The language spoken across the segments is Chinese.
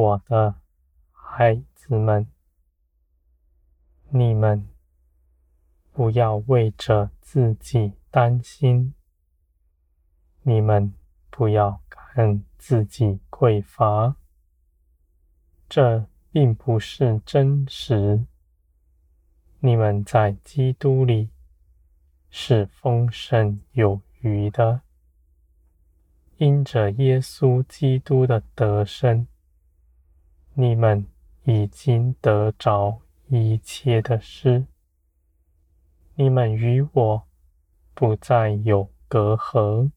我的孩子们，你们不要为着自己担心，你们不要看自己匮乏，这并不是真实。你们在基督里是丰盛有余的，因着耶稣基督的得胜，你们已经得着一切的事。你们与我不再有隔阂，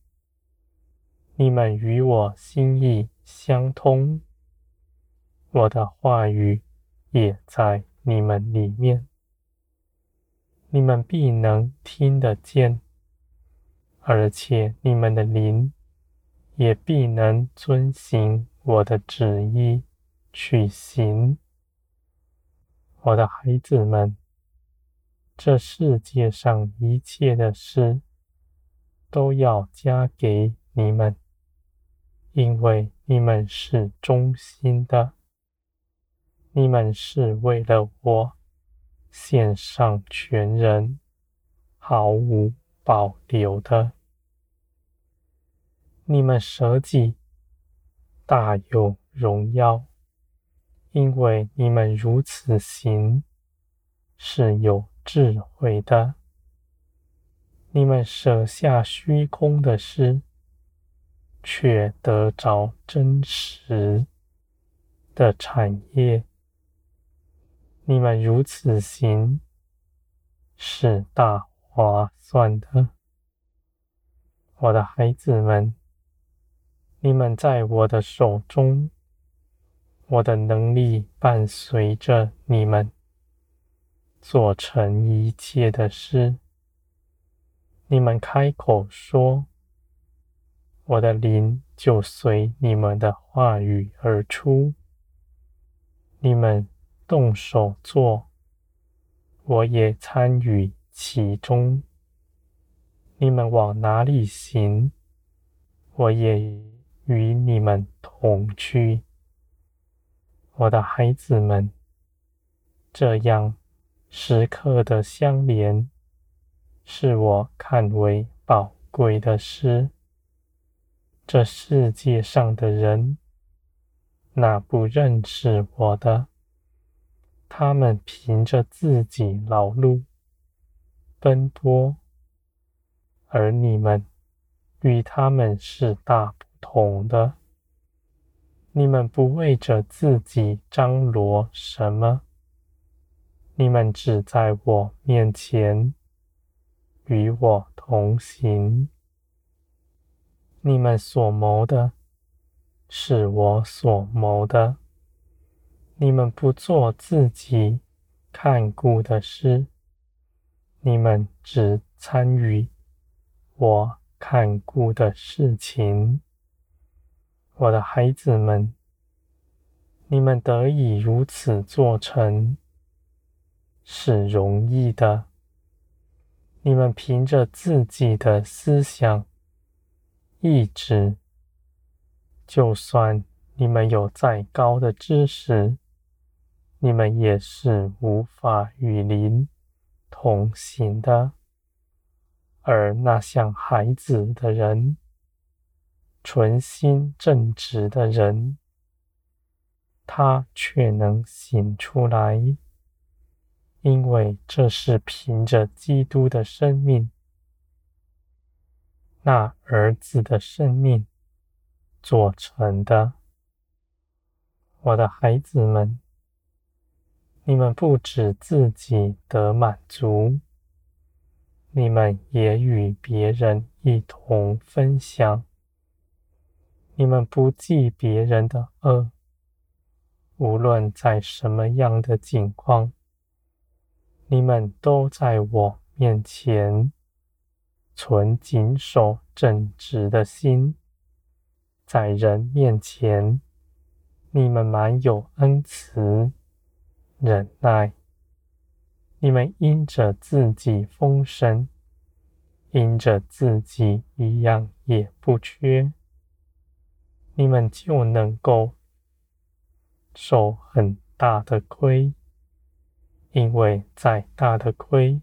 你们与我心意相通，我的话语也在你们里面。你们必能听得见，而且你们的灵也必能遵行我的旨意去行。我的孩子们，这世界上一切的事都要加给你们，因为你们是忠心的，你们是为了我。献上全人，毫无保留的，你们舍己大有荣耀，因为你们如此行是有智慧的。你们舍下虚空的事，却得着真实的产业。你们如此行，是大划算的，我的孩子们。你们在我的手中，我的能力伴随着你们，做成一切的事。你们开口说，我的灵就随你们的话语而出。你们。动手做，我也参与其中。你们往哪里行，我也与你们同去。我的孩子们，这样时刻的相连，是我看为宝贵的事。这世界上的人，那不认识我的。他们凭着自己劳碌奔波，而你们与他们是大不同的。你们不为着自己张罗什么，你们只在我面前与我同行。你们所谋的，是我所谋的。你们不做自己看顾的事，你们只参与我看顾的事情。我的孩子们，你们得以如此做成，是容易的。你们凭着自己的思想、意志，就算你们有再高的知识，你们也是无法与灵同行的，而那像孩子的人，存心正直的人，他却能醒出来，因为这是凭着基督的生命，那儿子的生命做成的。我的孩子们。你们不止自己得满足，你们也与别人一同分享。你们不记别人的恶，无论在什么样的境况，你们都在我面前存谨守正直的心，在人面前，你们满有恩慈。忍耐，你们因着自己丰盛，因着自己一样也不缺，你们就能够受很大的亏，因为再大的亏，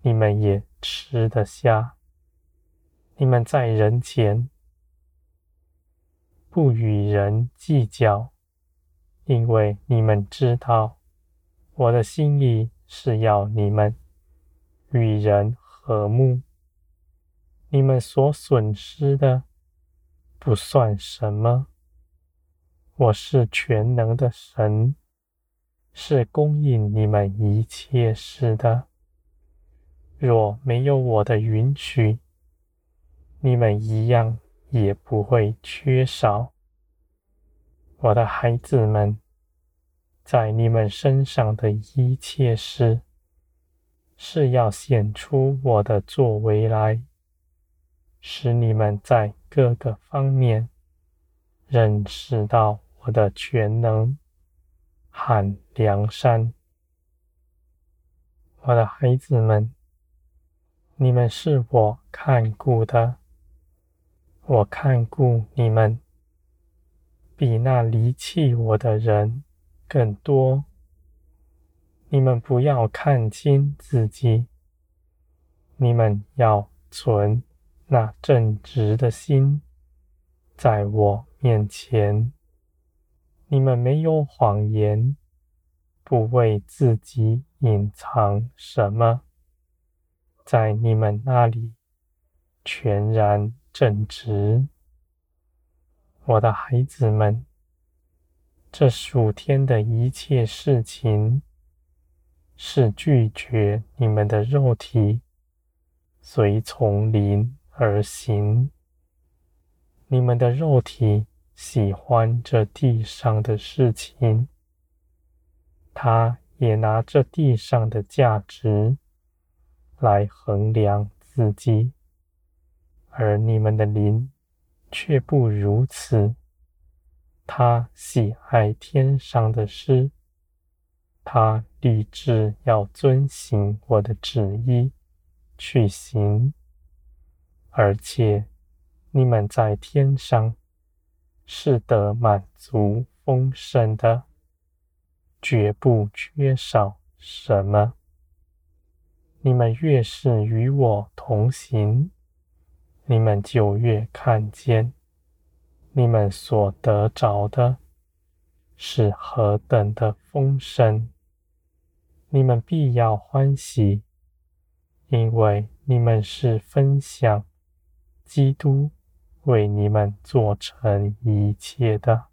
你们也吃得下。你们在人前不与人计较，因为你们知道，我的心意是要你们与人和睦。你们所损失的不算什么。我是全能的神，是供应你们一切事的。若没有我的允许，你们一样也不会缺少。我的孩子们，在你们身上的一切事，是要显出我的作为来，使你们在各个方面认识到。我的全能和良善，我的孩子们，你们是我看顾的，我看顾你们，比那离弃我的人更多。你们不要看轻自己，你们要存那正直的心，在我面前。你们没有谎言，不为自己隐藏什么，在你们那里全然正直。我的孩子们，这属天的一切事情，是拒绝你们的肉体，随从灵而行。你们的肉体。喜欢这地上的事情，他也拿这地上的价值来衡量自己，而你们的灵却不如此。他喜爱天上的事，他立志要遵行我的旨意去行，而且你们在天上。是得满足丰盛的，绝不缺少什么。你们越是与我同行，你们就越看见你们所得着的是何等的丰盛。你们必要欢喜，因为你们是分享基督。为你们做成一切的。